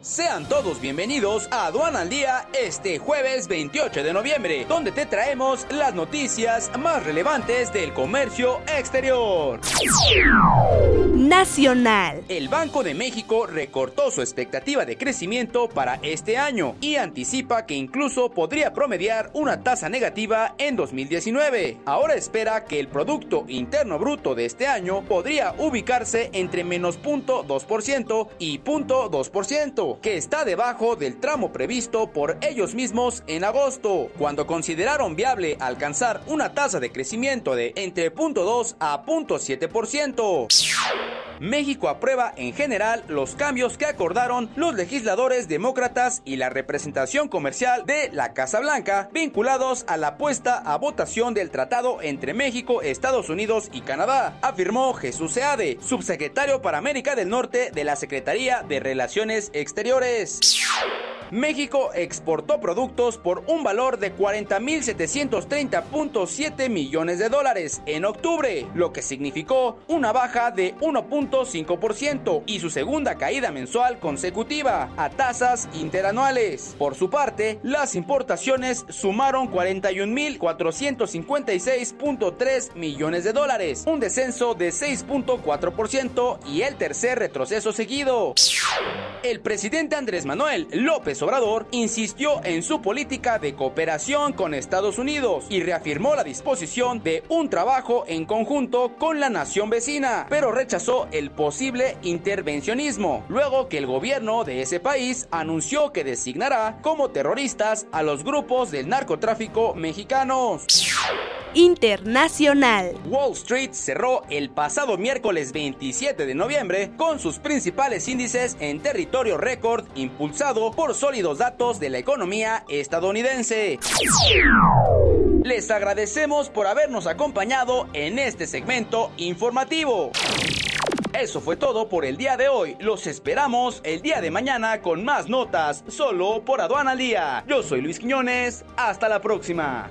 Sean todos bienvenidos a Aduana al Día este jueves 28 de noviembre, donde te traemos las noticias más relevantes del comercio exterior. Nacional. El Banco de México recortó su expectativa de crecimiento para este año y anticipa que incluso podría promediar una tasa negativa en 2019. Ahora espera que el Producto Interno Bruto de este año podría ubicarse entre menos 0.2% y 0.2% que está debajo del tramo previsto por ellos mismos en agosto, cuando consideraron viable alcanzar una tasa de crecimiento de entre 0.2 a 0.7%. México aprueba en general los cambios que acordaron los legisladores demócratas y la representación comercial de la Casa Blanca vinculados a la puesta a votación del tratado entre México, Estados Unidos y Canadá, afirmó Jesús Seade, subsecretario para América del Norte de la Secretaría de Relaciones Exteriores. México exportó productos por un valor de 40.730.7 millones de dólares en octubre, lo que significó una baja de 1.5% y su segunda caída mensual consecutiva a tasas interanuales. Por su parte, las importaciones sumaron 41.456.3 millones de dólares, un descenso de 6.4% y el tercer retroceso seguido. El presidente Andrés Manuel López Obrador insistió en su política de cooperación con Estados Unidos y reafirmó la disposición de un trabajo en conjunto con la nación vecina, pero rechazó el posible intervencionismo, luego que el gobierno de ese país anunció que designará como terroristas a los grupos del narcotráfico mexicanos internacional. Wall Street cerró el pasado miércoles 27 de noviembre con sus principales índices en territorio récord impulsado por sólidos datos de la economía estadounidense. Les agradecemos por habernos acompañado en este segmento informativo. Eso fue todo por el día de hoy. Los esperamos el día de mañana con más notas solo por Aduana al Día. Yo soy Luis Quiñones. Hasta la próxima.